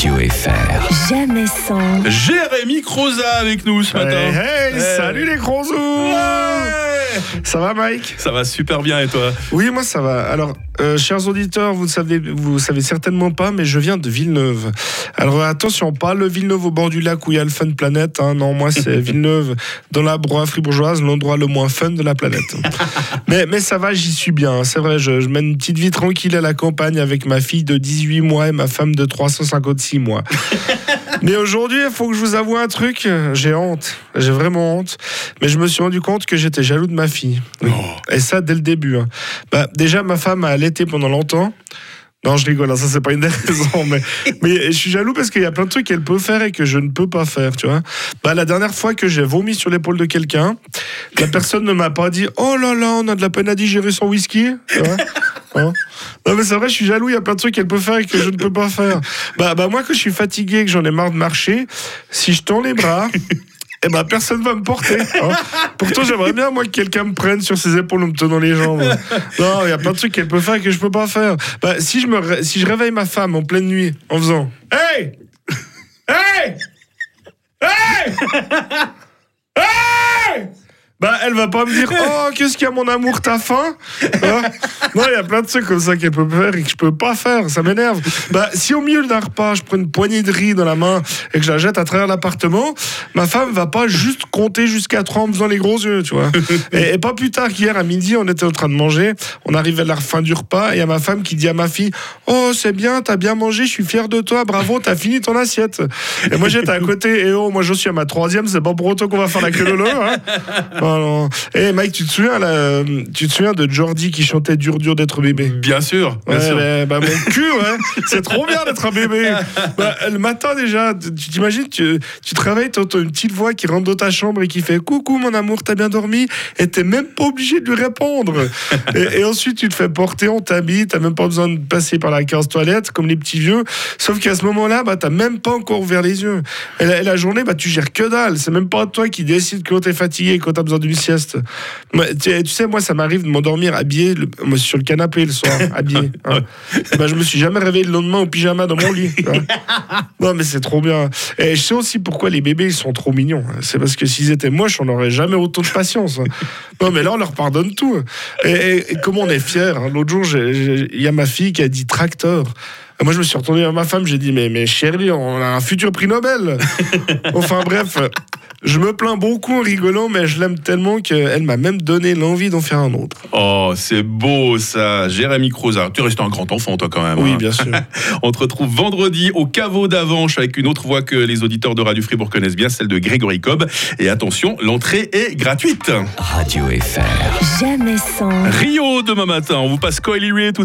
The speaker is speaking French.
Radio FR. Jamais sans. Jérémy Croza avec nous ce matin. Hey, hey, Hey. salut les Ouais. Ça va Mike? Ça va super bien et toi? Oui, moi ça va. Alors, euh, chers auditeurs, vous ne savez, vous savez certainement pas, mais je viens de Villeneuve. Alors attention, pas le Villeneuve au bord du lac où il y a le Fun Planet. hein. Non, moi c'est Villeneuve dans la broie fribourgeoise, l'endroit le moins fun de la planète. mais, mais ça va, j'y suis bien. C'est vrai, je, je mène une petite vie tranquille à la campagne avec ma fille de 18 mois et ma femme de 356 mois. Mais aujourd'hui, il faut que je vous avoue un truc. J'ai honte. J'ai vraiment honte. Mais je me suis rendu compte que j'étais jaloux de ma fille. Oui. Et ça, dès le début. hein. Bah, déjà, ma femme a allaité pendant longtemps. Non, je rigole, hein, ça c'est pas une des raisons, mais, mais je suis jaloux parce qu'il y a plein de trucs qu'elle peut faire et que je ne peux pas faire, tu vois. Bah, la dernière fois que j'ai vomi sur l'épaule de quelqu'un, la personne ne m'a pas dit Oh là là, on a de la peine à digérer son whisky. Tu vois? Hein non mais c'est vrai, je suis jaloux, il y a plein de trucs qu'elle peut faire et que je ne peux pas faire. Bah, bah moi, quand je suis fatigué, que j'en ai marre de marcher, si je tends les bras, eh ben personne va me porter. hein. Pourtant, j'aimerais bien moi que quelqu'un me prenne sur ses épaules en me tenant les jambes. Non, il y a plein de trucs qu'elle peut faire et que je peux pas faire. Bah, si je me si je réveille ma femme en pleine nuit en faisant Hey Hey Hey bah, elle va pas me dire Oh, qu'est-ce qu'il y a, mon amour, t'as faim? Hein? Non, il y a plein de trucs comme ça qu'elle peut faire et que je peux pas faire, ça m'énerve. Bah, si au milieu d'un repas, je prends une poignée de riz dans la main et que je la jette à travers l'appartement, ma femme va pas juste compter jusqu'à 3 en me faisant les gros yeux, tu vois. Et, et pas plus tard qu'hier à midi, on était en train de manger, on arrive à la fin du repas et il y a ma femme qui dit à ma fille Oh, c'est bien, t'as bien mangé, je suis fier de toi, bravo, t'as fini ton assiette. Et moi, j'étais à côté, et oh, moi, je suis à ma troisième, c'est pas pour autant qu'on va faire la queue de l'eau, hein. non. Eh, Mike, tu te souviens, là, tu te souviens de Jordi qui chantait Dur, dur d'être bébé? Bien sûr, bien Ouais, sûr. bah, bah, mon cul, ouais. C'est trop bien d'être un bébé. Bah, le matin déjà, tu t'imagines, tu, tu te réveilles, t'entends une petite voix qui rentre dans ta chambre et qui fait Coucou mon amour, t'as bien dormi? Et t'es même pas obligé de lui répondre. et, et ensuite, tu te fais porter, on t'habille, t'as même pas besoin de passer par la case toilette comme les petits vieux. Sauf qu'à ce moment-là, bah, t'as même pas encore ouvert les yeux. Et la, et la journée, bah, tu gères que dalle. C'est même pas toi qui décide quand t'es fatigué, quand t'as besoin d'une sieste. Moi, tu, tu sais, moi, ça m'arrive de m'endormir habillé le- moi, sur le canapé le soir, habillé. hein. Bah, je me suis jamais réveillé le lendemain au pyjama dans mon lit. Non, mais c'est trop bien. Et je sais aussi pourquoi les bébés ils sont trop mignons. C'est parce que s'ils étaient moches, on n'aurait jamais autant de patience. Non, mais là, on leur pardonne tout. Et, et- et comment on est fiers. hein. L'autre jour, il y a ma fille qui a dit tracteur. Moi, je me suis retourné vers ma femme, j'ai dit, mais, mais chérie, on a un futur prix Nobel. enfin, bref. Je me plains beaucoup en rigolant, mais je l'aime tellement qu'elle m'a même donné l'envie d'en faire un autre. Oh, c'est beau ça, Jérémy Croza. Tu restes un grand enfant toi quand même. Oui, hein. bien sûr. On te retrouve vendredi au caveau d'Avanche avec une autre voix que les auditeurs de Radio Fribourg connaissent bien, celle de Grégory Cobb. Et attention, l'entrée est gratuite. Radio FR. Jamais sans. Rio demain matin, on vous passe Coily tout